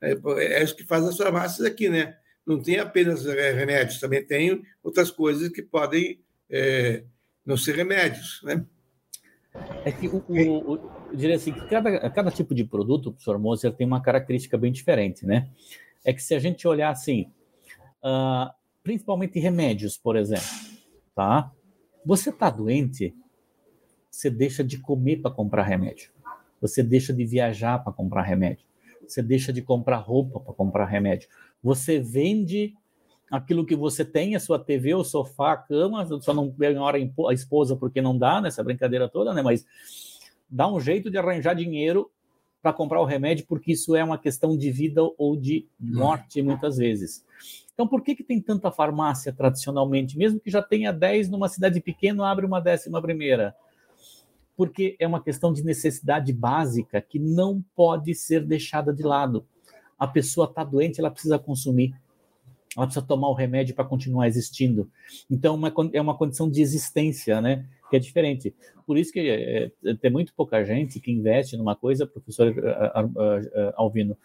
É, é isso que faz as farmácias aqui, né? Não tem apenas é, remédios, também tem outras coisas que podem é, não ser remédios, né? É que o, o, o eu diria assim que cada, cada tipo de produto, professor Moser, tem uma característica bem diferente, né? É que se a gente olhar assim, uh, principalmente remédios, por exemplo, tá? Você está doente, você deixa de comer para comprar remédio. Você deixa de viajar para comprar remédio. Você deixa de comprar roupa para comprar remédio. Você vende aquilo que você tem, a sua TV, o sofá, a cama, só não pega hora a esposa porque não dá nessa brincadeira toda, né? Mas dá um jeito de arranjar dinheiro para comprar o remédio, porque isso é uma questão de vida ou de morte muitas vezes. Então, por que, que tem tanta farmácia tradicionalmente? Mesmo que já tenha 10 numa cidade pequena, abre uma décima primeira. Porque é uma questão de necessidade básica que não pode ser deixada de lado. A pessoa está doente, ela precisa consumir. Ela precisa tomar o remédio para continuar existindo. Então, uma, é uma condição de existência, né? Que é diferente. Por isso que é, é, tem muito pouca gente que investe numa coisa, professor uh, uh, Alvino,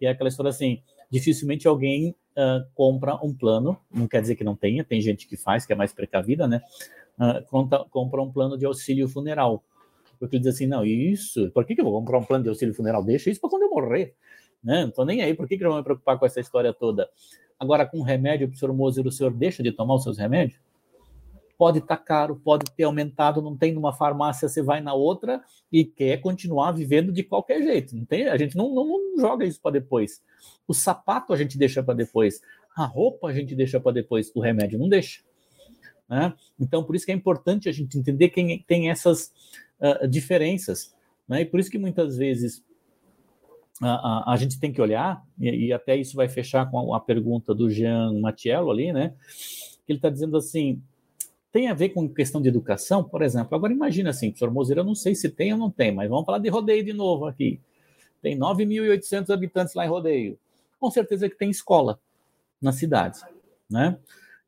e é aquela história assim, dificilmente alguém uh, compra um plano, não quer dizer que não tenha, tem gente que faz, que é mais precavida, né? Uh, conta, compra um plano de auxílio funeral. Porque diz assim, não, isso, por que, que eu vou comprar um plano de auxílio funeral? Deixa isso para quando eu morrer. Né? Não estou nem aí, por que, que eu vou me preocupar com essa história toda? Agora, com remédio, professor Moser, o senhor deixa de tomar os seus remédios? Pode estar tá caro, pode ter aumentado, não tem numa farmácia, você vai na outra e quer continuar vivendo de qualquer jeito. Não tem, a gente não, não, não joga isso para depois. O sapato a gente deixa para depois, a roupa a gente deixa para depois, o remédio não deixa. Né? Então, por isso que é importante a gente entender quem tem essas uh, diferenças. Né? E por isso que muitas vezes a, a, a, gente tem que olhar, e, e, até isso vai fechar com a, a pergunta do Jean Matiello ali, né? Ele está dizendo assim: tem a ver com questão de educação, por exemplo. Agora imagina assim, professor Mozeira, eu não sei se tem ou não tem, mas vamos falar de rodeio de novo aqui. Tem 9.800 habitantes lá em rodeio. Com certeza que tem escola na cidade, né?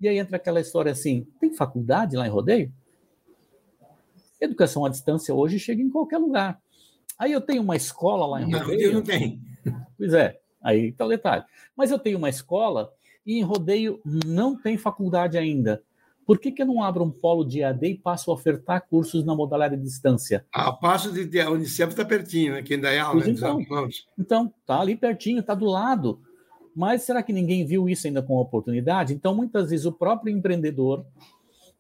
E aí entra aquela história assim, tem faculdade lá em rodeio? Educação à distância hoje chega em qualquer lugar. Aí eu tenho uma escola lá em não, rodeio. Não tem. Pois é, aí está o detalhe. Mas eu tenho uma escola e em rodeio não tem faculdade ainda Por que, que eu não abro um polo de AD e passo a ofertar cursos na modalidade de distância? A passo de, de a Unicef está pertinho, né? Quem dá aula, Pois então. Então, tá ali pertinho, está do lado. Mas será que ninguém viu isso ainda com oportunidade? Então, muitas vezes, o próprio empreendedor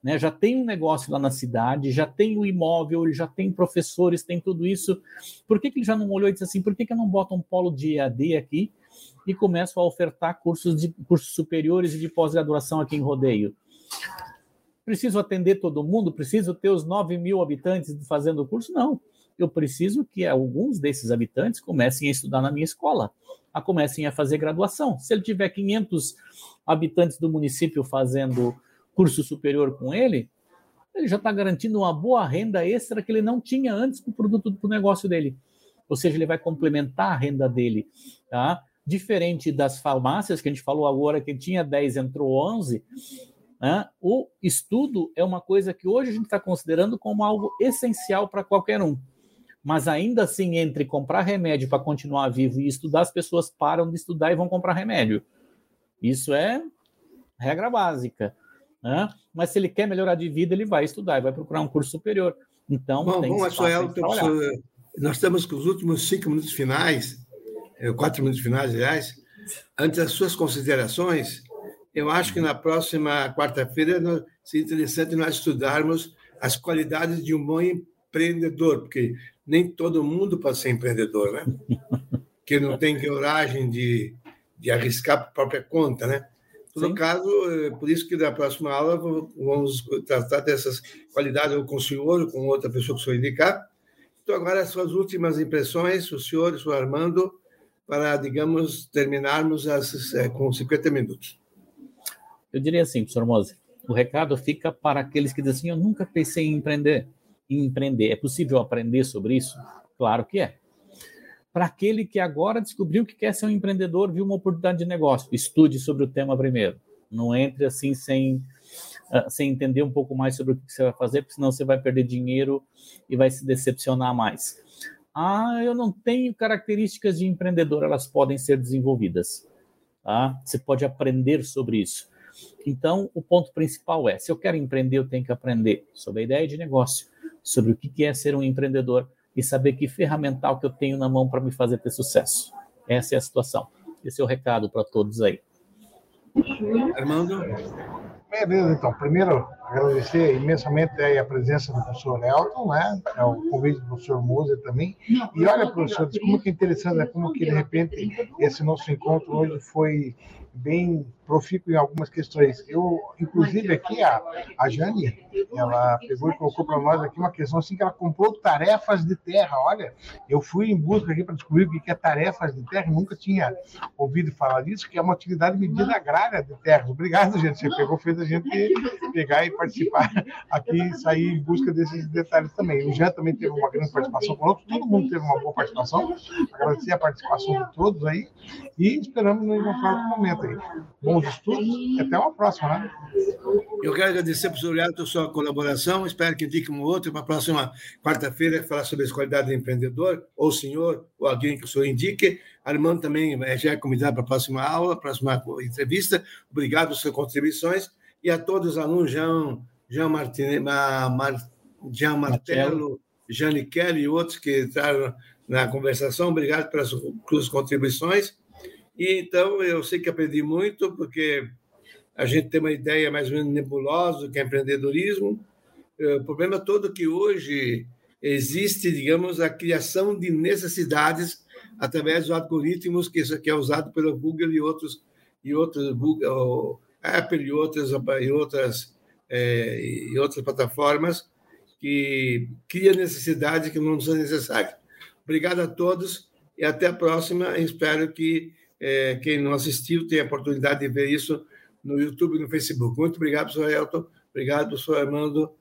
né, já tem um negócio lá na cidade, já tem o imóvel, ele já tem professores, tem tudo isso. Por que, que ele já não olhou e disse assim: por que, que eu não boto um polo de EAD aqui e começo a ofertar cursos, de, cursos superiores e de pós-graduação aqui em Rodeio? Preciso atender todo mundo? Preciso ter os 9 mil habitantes fazendo o curso? Não. Eu preciso que alguns desses habitantes comecem a estudar na minha escola, a comecem a fazer graduação. Se ele tiver 500 habitantes do município fazendo curso superior com ele, ele já está garantindo uma boa renda extra que ele não tinha antes para o produto do negócio dele. Ou seja, ele vai complementar a renda dele. Tá? Diferente das farmácias, que a gente falou agora que tinha 10, entrou 11, né? o estudo é uma coisa que hoje a gente está considerando como algo essencial para qualquer um. Mas ainda assim, entre comprar remédio para continuar vivo e estudar, as pessoas param de estudar e vão comprar remédio. Isso é regra básica. Né? Mas se ele quer melhorar de vida, ele vai estudar, ele vai procurar um curso superior. Então, bom, bom Rafael, nós estamos com os últimos cinco minutos finais, é, quatro minutos finais, aliás. Antes das suas considerações, eu acho que na próxima quarta-feira seria interessante nós estudarmos as qualidades de um bom empreendedor, porque nem todo mundo pode ser empreendedor, né? Que não tem coragem de, de arriscar por própria conta, né? No Sim. caso, é por isso que na próxima aula vamos tratar dessas qualidades ou com o senhor ou com outra pessoa que o senhor indicar. Então, agora, as suas últimas impressões, o senhor e o senhor Armando, para, digamos, terminarmos as, é, com 50 minutos. Eu diria assim, professor Mose, o recado fica para aqueles que dizem assim, eu nunca pensei em empreender. Em empreender. É possível aprender sobre isso? Claro que é para aquele que agora descobriu que quer ser um empreendedor, viu uma oportunidade de negócio. Estude sobre o tema primeiro. Não entre assim sem, uh, sem entender um pouco mais sobre o que você vai fazer, porque senão você vai perder dinheiro e vai se decepcionar mais. Ah, eu não tenho características de empreendedor, elas podem ser desenvolvidas. Tá? Você pode aprender sobre isso. Então, o ponto principal é: se eu quero empreender, eu tenho que aprender sobre a ideia de negócio, sobre o que é ser um empreendedor e saber que ferramental que eu tenho na mão para me fazer ter sucesso. Essa é a situação. Esse é o recado para todos aí. Armando? Beleza, então. Primeiro, agradecer imensamente a presença do professor Elton, né? É o convite do professor Moser também. E olha, professor, como que é interessante, né? como que de repente esse nosso encontro hoje foi bem profícuo em algumas questões. Eu, inclusive, aqui a, a Jane, ela pegou e colocou para nós aqui uma questão assim que ela comprou tarefas de terra. Olha, eu fui em busca aqui para descobrir o que é tarefas de terra, nunca tinha ouvido falar disso, que é uma atividade medida agrária de terras. Obrigado, gente. Você pegou, fez a gente pegar e participar aqui e sair em busca desses detalhes também. O Jean também teve uma grande participação conosco, todo mundo teve uma boa participação. Agradecer a participação de todos aí e esperamos nos encontrar outro momento aí. Bons estudos até uma próxima, né? Eu quero agradecer, professor Leandro, sua colaboração. Espero que indique um outro para a próxima quarta-feira falar sobre as qualidades do empreendedor, ou o senhor, ou alguém que o senhor indique. Armando também já é convidado para a próxima aula, próxima entrevista. Obrigado pelas suas contribuições. E a todos os alunos, Jean, Jean, Martine, Mar, Jean Martelo, Jane Kelly e outros que entraram na conversação, obrigado pelas suas contribuições. E então eu sei que aprendi muito, porque a gente tem uma ideia mais ou menos nebulosa do que é empreendedorismo. É, o problema todo é que hoje existe, digamos, a criação de necessidades através dos algoritmos que, é usado pelo Google e outros e outros Google, Apple e outras e outras é, e outras plataformas que cria necessidades que não são necessárias. Obrigado a todos e até a próxima. Espero que é, quem não assistiu tenha a oportunidade de ver isso no YouTube e no Facebook. Muito obrigado, professor Elton. Obrigado, professor Armando.